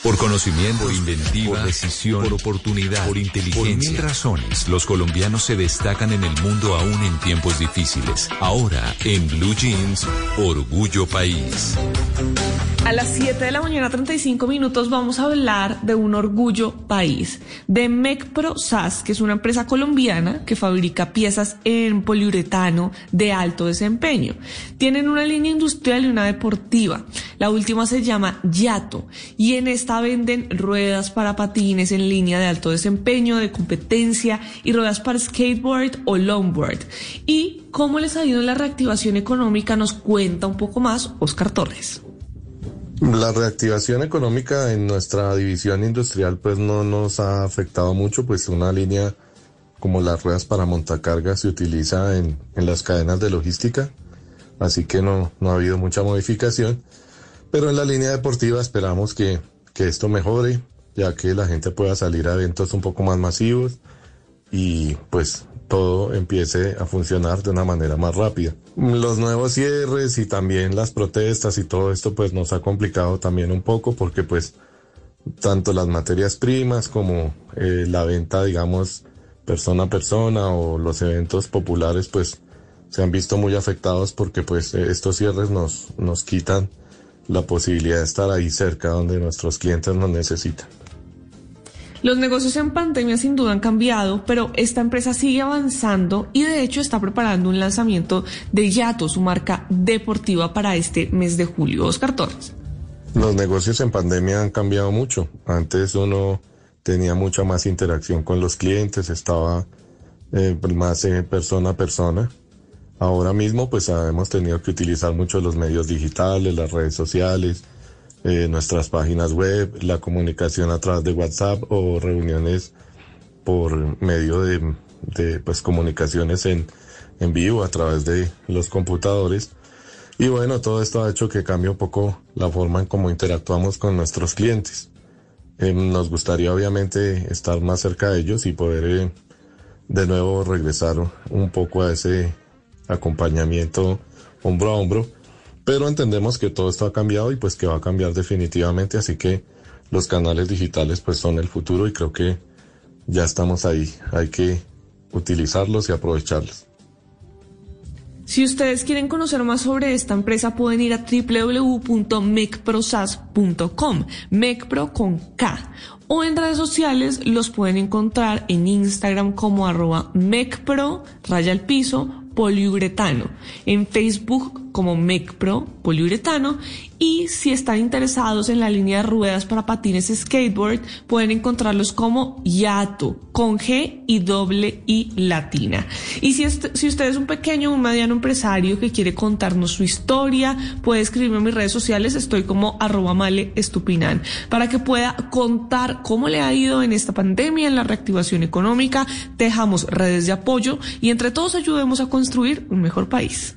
Por conocimiento, por inventiva, por decisión, por oportunidad, por inteligencia. Por mil razones, los colombianos se destacan en el mundo aún en tiempos difíciles. Ahora, en Blue Jeans, Orgullo País. A las 7 de la mañana, 35 minutos, vamos a hablar de un orgullo país, de MecPro SAS, que es una empresa colombiana que fabrica piezas en poliuretano de alto desempeño. Tienen una línea industrial y una deportiva. La última se llama Yato y en esta venden ruedas para patines en línea de alto desempeño, de competencia y ruedas para skateboard o longboard. Y cómo les ha ido en la reactivación económica nos cuenta un poco más Oscar Torres. La reactivación económica en nuestra división industrial pues no nos ha afectado mucho, pues una línea como las ruedas para montacargas se utiliza en, en las cadenas de logística, así que no, no ha habido mucha modificación, pero en la línea deportiva esperamos que, que esto mejore, ya que la gente pueda salir a eventos un poco más masivos y pues todo empiece a funcionar de una manera más rápida. Los nuevos cierres y también las protestas y todo esto pues nos ha complicado también un poco porque pues tanto las materias primas como eh, la venta digamos persona a persona o los eventos populares pues se han visto muy afectados porque pues estos cierres nos, nos quitan la posibilidad de estar ahí cerca donde nuestros clientes nos necesitan. Los negocios en pandemia sin duda han cambiado, pero esta empresa sigue avanzando y de hecho está preparando un lanzamiento de Yato, su marca deportiva para este mes de julio. Oscar Torres. Los negocios en pandemia han cambiado mucho. Antes uno tenía mucha más interacción con los clientes, estaba eh, más eh, persona a persona. Ahora mismo pues hemos tenido que utilizar mucho los medios digitales, las redes sociales, eh, nuestras páginas web, la comunicación a través de WhatsApp o reuniones por medio de, de pues, comunicaciones en, en vivo a través de los computadores. Y bueno, todo esto ha hecho que cambie un poco la forma en cómo interactuamos con nuestros clientes. Eh, nos gustaría obviamente estar más cerca de ellos y poder eh, de nuevo regresar un poco a ese acompañamiento hombro a hombro pero entendemos que todo esto ha cambiado y pues que va a cambiar definitivamente, así que los canales digitales pues son el futuro y creo que ya estamos ahí, hay que utilizarlos y aprovecharlos. Si ustedes quieren conocer más sobre esta empresa, pueden ir a www.mecprosas.com, Mecpro con K. O en redes sociales los pueden encontrar en Instagram como arroba Mecpro, raya al piso, poliuretano. En Facebook como MECPRO poliuretano y si están interesados en la línea de ruedas para patines skateboard pueden encontrarlos como Yato con G y doble I latina. Y si, si usted es un pequeño o un mediano empresario que quiere contarnos su historia, puede escribirme en mis redes sociales, estoy como arroba male estupinan, para que pueda contar cómo le ha ido en esta pandemia, en la reactivación económica, dejamos redes de apoyo y entre todos ayudemos a construir un mejor país.